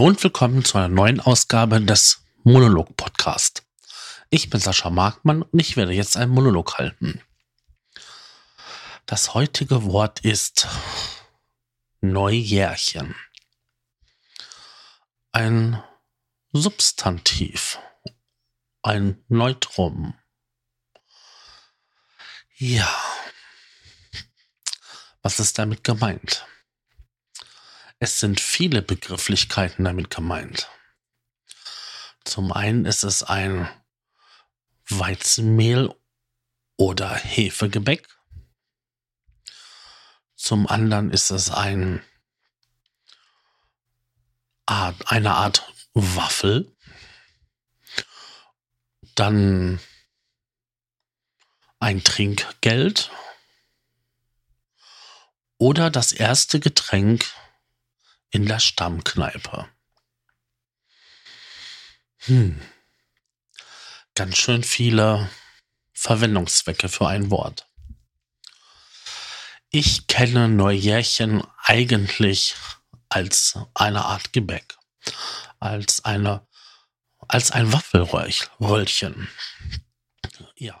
Hallo und willkommen zu einer neuen Ausgabe des Monolog Podcast. Ich bin Sascha Markmann und ich werde jetzt einen Monolog halten. Das heutige Wort ist Neujährchen. Ein Substantiv. Ein Neutrum. Ja. Was ist damit gemeint? Es sind viele Begrifflichkeiten damit gemeint. Zum einen ist es ein Weizenmehl oder Hefegebäck. Zum anderen ist es ein eine Art Waffel. Dann ein Trinkgeld oder das erste Getränk in der Stammkneipe. Hm. Ganz schön viele Verwendungszwecke für ein Wort. Ich kenne Neujährchen eigentlich als eine Art Gebäck, als eine, als ein Waffelröllchen. Ja.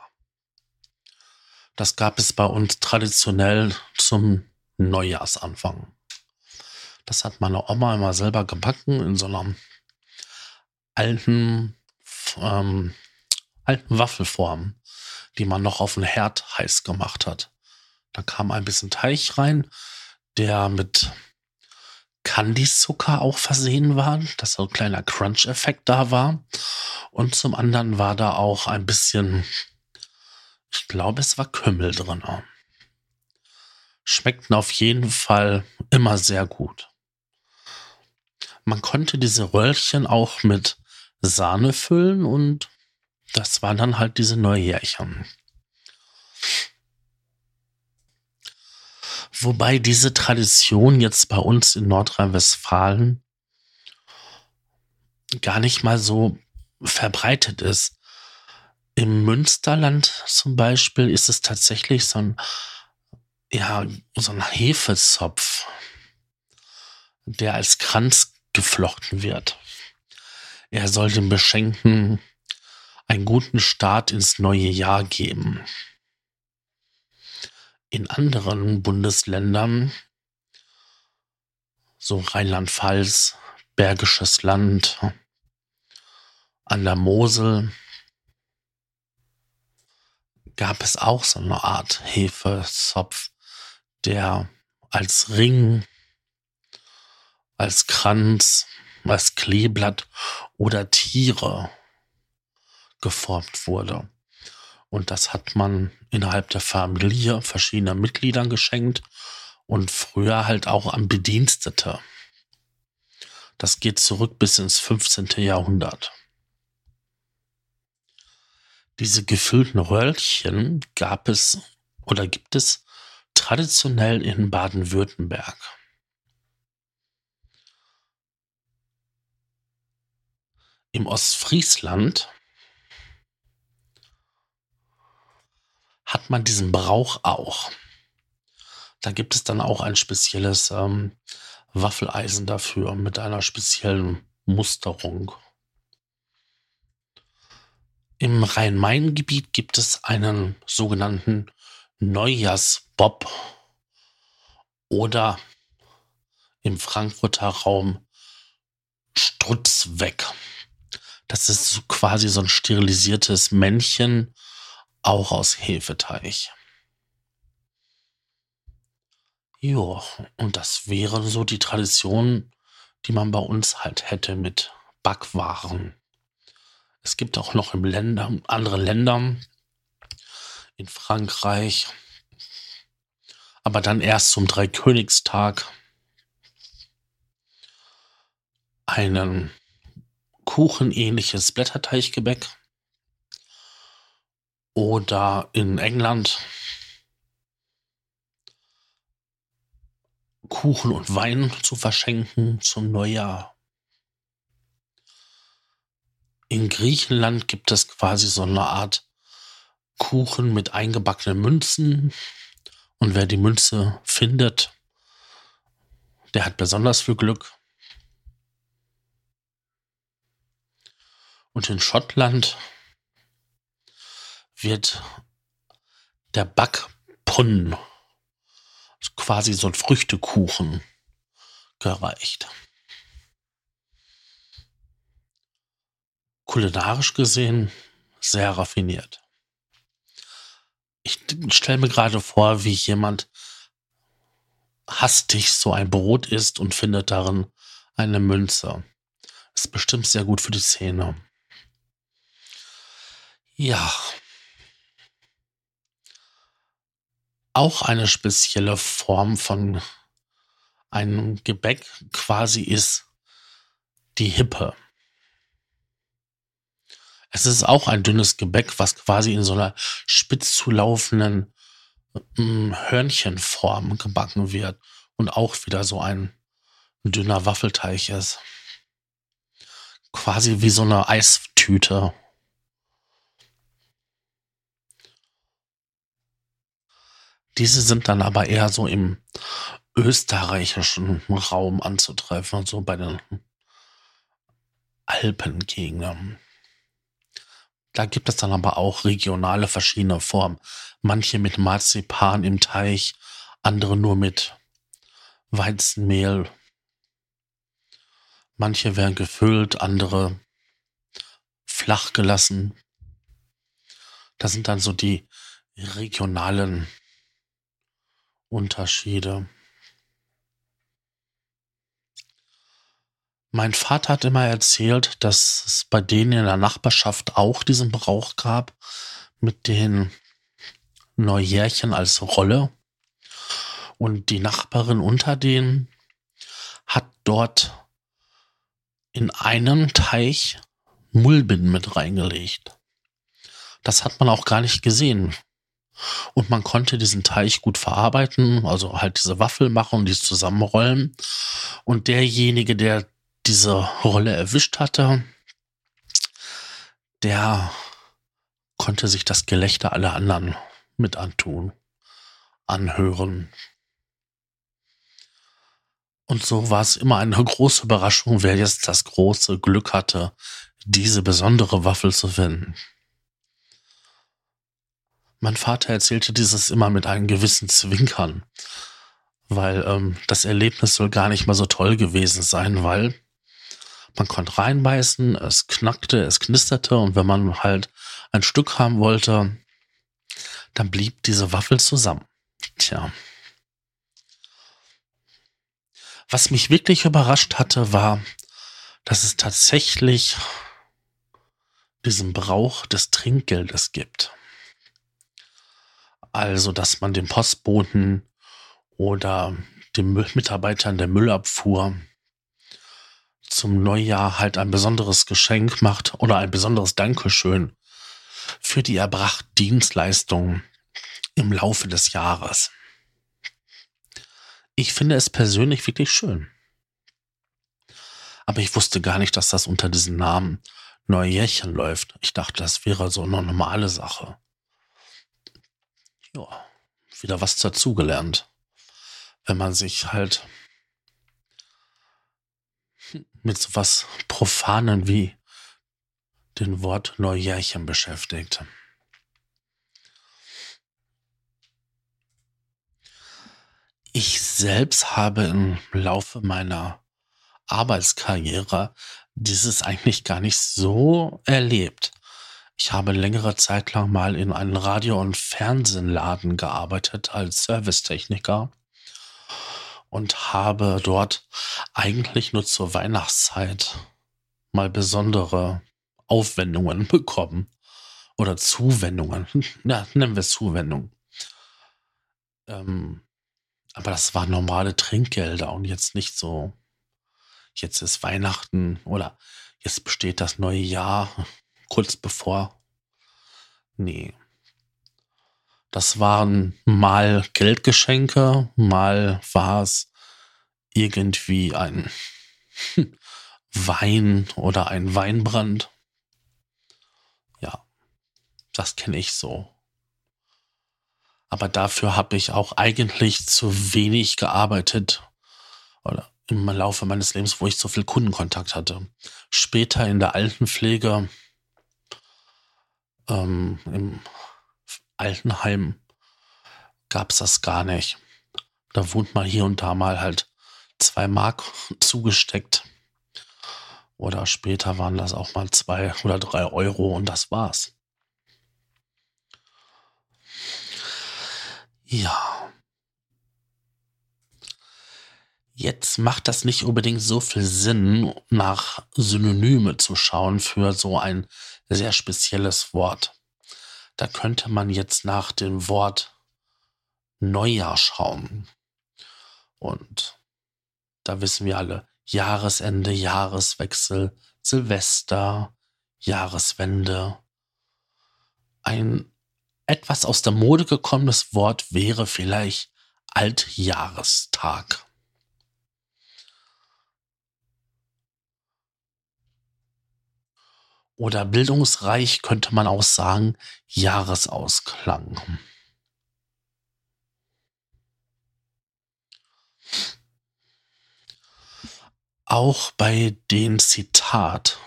Das gab es bei uns traditionell zum Neujahrsanfang. Das hat meine Oma immer selber gebacken in so einer alten, ähm, alten Waffelform, die man noch auf den Herd heiß gemacht hat. Da kam ein bisschen Teig rein, der mit Candyzucker auch versehen war, dass so ein kleiner Crunch-Effekt da war. Und zum anderen war da auch ein bisschen, ich glaube, es war Kümmel drin. Schmeckten auf jeden Fall immer sehr gut. Man konnte diese Röllchen auch mit Sahne füllen und das waren dann halt diese Neujährchen. Wobei diese Tradition jetzt bei uns in Nordrhein-Westfalen gar nicht mal so verbreitet ist. Im Münsterland zum Beispiel ist es tatsächlich so ein, ja, so ein Hefezopf, der als Kranz geflochten wird. Er soll dem Beschenkten einen guten Start ins neue Jahr geben. In anderen Bundesländern, so Rheinland-Pfalz, Bergisches Land, an der Mosel, gab es auch so eine Art Hefezopf, der als Ring als Kranz, als Kleeblatt oder Tiere geformt wurde. Und das hat man innerhalb der Familie verschiedener Mitgliedern geschenkt und früher halt auch an Bedienstete. Das geht zurück bis ins 15. Jahrhundert. Diese gefüllten Röllchen gab es oder gibt es traditionell in Baden-Württemberg. Im Ostfriesland hat man diesen Brauch auch. Da gibt es dann auch ein spezielles ähm, Waffeleisen dafür mit einer speziellen Musterung. Im Rhein-Main-Gebiet gibt es einen sogenannten Neujahrsbob oder im Frankfurter Raum Strutzweg. Das ist so quasi so ein sterilisiertes Männchen, auch aus Hefeteig. Jo, und das wäre so die Tradition, die man bei uns halt hätte mit Backwaren. Es gibt auch noch im Länder, andere Länder, in Frankreich, aber dann erst zum Dreikönigstag einen kuchenähnliches Blätterteichgebäck. Oder in England Kuchen und Wein zu verschenken zum Neujahr. In Griechenland gibt es quasi so eine Art Kuchen mit eingebackenen Münzen. Und wer die Münze findet, der hat besonders viel Glück. Und in Schottland wird der Backpunn, quasi so ein Früchtekuchen, gereicht. Kulinarisch gesehen sehr raffiniert. Ich stelle mir gerade vor, wie jemand hastig so ein Brot isst und findet darin eine Münze. Ist bestimmt sehr gut für die Zähne. Ja. Auch eine spezielle Form von einem Gebäck quasi ist die Hippe. Es ist auch ein dünnes Gebäck, was quasi in so einer spitz zulaufenden mm, Hörnchenform gebacken wird und auch wieder so ein dünner Waffelteig ist. Quasi wie so eine Eistüte. Diese sind dann aber eher so im österreichischen Raum anzutreffen, so bei den Alpengegenden. Da gibt es dann aber auch regionale verschiedene Formen. Manche mit Marzipan im Teich, andere nur mit Weizenmehl. Manche werden gefüllt, andere flach gelassen. Das sind dann so die regionalen Unterschiede. Mein Vater hat immer erzählt, dass es bei denen in der Nachbarschaft auch diesen Brauch gab mit den Neujährchen als Rolle. Und die Nachbarin unter denen hat dort in einen Teich Mullbinden mit reingelegt. Das hat man auch gar nicht gesehen. Und man konnte diesen Teich gut verarbeiten, also halt diese Waffel machen und die zusammenrollen. Und derjenige, der diese Rolle erwischt hatte, der konnte sich das Gelächter aller anderen mit antun, anhören. Und so war es immer eine große Überraschung, wer jetzt das große Glück hatte, diese besondere Waffel zu finden. Mein Vater erzählte dieses immer mit einem gewissen Zwinkern, weil ähm, das Erlebnis soll gar nicht mal so toll gewesen sein, weil man konnte reinbeißen, es knackte, es knisterte und wenn man halt ein Stück haben wollte, dann blieb diese Waffel zusammen. Tja. Was mich wirklich überrascht hatte, war, dass es tatsächlich diesen Brauch des Trinkgeldes gibt. Also, dass man dem Postboten oder den Mitarbeitern der Müllabfuhr zum Neujahr halt ein besonderes Geschenk macht oder ein besonderes Dankeschön für die erbrachten Dienstleistungen im Laufe des Jahres. Ich finde es persönlich wirklich schön. Aber ich wusste gar nicht, dass das unter diesem Namen Neujährchen läuft. Ich dachte, das wäre so eine normale Sache. Ja, wieder was dazugelernt. Wenn man sich halt mit so was Profanen wie den Wort Neujährchen beschäftigt. Ich selbst habe im Laufe meiner Arbeitskarriere dieses eigentlich gar nicht so erlebt. Ich habe längere Zeit lang mal in einem Radio- und Fernsehladen gearbeitet als Servicetechniker und habe dort eigentlich nur zur Weihnachtszeit mal besondere Aufwendungen bekommen. Oder Zuwendungen. Ja, nennen wir es Zuwendung. Ähm, aber das waren normale Trinkgelder und jetzt nicht so, jetzt ist Weihnachten oder jetzt besteht das neue Jahr kurz bevor. Nee. Das waren mal Geldgeschenke, mal war es irgendwie ein Wein oder ein Weinbrand. Ja, das kenne ich so. Aber dafür habe ich auch eigentlich zu wenig gearbeitet oder im Laufe meines Lebens, wo ich so viel Kundenkontakt hatte. Später in der Altenpflege ähm, im Altenheim gab es das gar nicht. Da wurde mal hier und da mal halt zwei Mark zugesteckt. Oder später waren das auch mal zwei oder drei Euro und das war's. Ja. Jetzt macht das nicht unbedingt so viel Sinn, nach Synonyme zu schauen für so ein sehr spezielles Wort. Da könnte man jetzt nach dem Wort Neujahr schauen. Und da wissen wir alle, Jahresende, Jahreswechsel, Silvester, Jahreswende. Ein etwas aus der Mode gekommenes Wort wäre vielleicht Altjahrestag. Oder bildungsreich könnte man auch sagen Jahresausklang. Auch bei den Zitat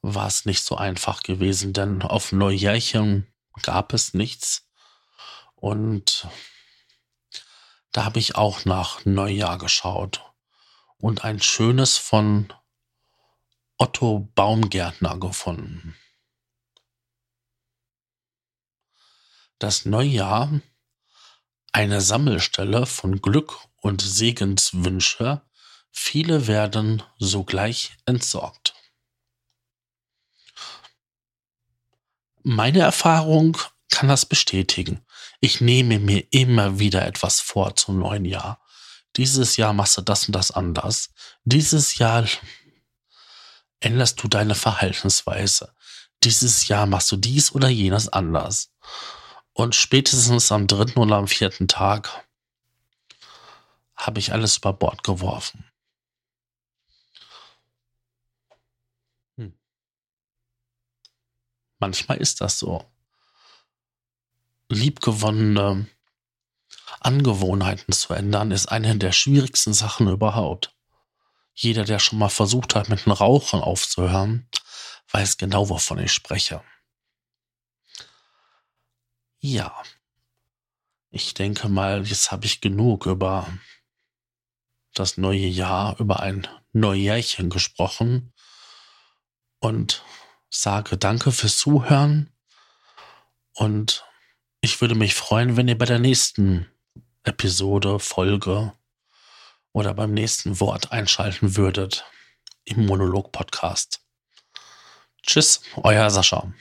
war es nicht so einfach gewesen, denn auf Neujährchen gab es nichts. Und da habe ich auch nach Neujahr geschaut. Und ein schönes von Otto Baumgärtner gefunden. Das Neujahr, eine Sammelstelle von Glück und Segenswünsche Viele werden sogleich entsorgt. Meine Erfahrung kann das bestätigen. Ich nehme mir immer wieder etwas vor zum neuen Jahr. Dieses Jahr machst du das und das anders. Dieses Jahr änderst du deine Verhaltensweise. Dieses Jahr machst du dies oder jenes anders. Und spätestens am dritten oder am vierten Tag habe ich alles über Bord geworfen. Manchmal ist das so. Liebgewonnene Angewohnheiten zu ändern, ist eine der schwierigsten Sachen überhaupt. Jeder, der schon mal versucht hat, mit dem Rauchen aufzuhören, weiß genau, wovon ich spreche. Ja. Ich denke mal, jetzt habe ich genug über das neue Jahr, über ein Neujährchen gesprochen. Und sage danke fürs Zuhören und ich würde mich freuen, wenn ihr bei der nächsten Episode, Folge oder beim nächsten Wort einschalten würdet im Monolog-Podcast. Tschüss, euer Sascha.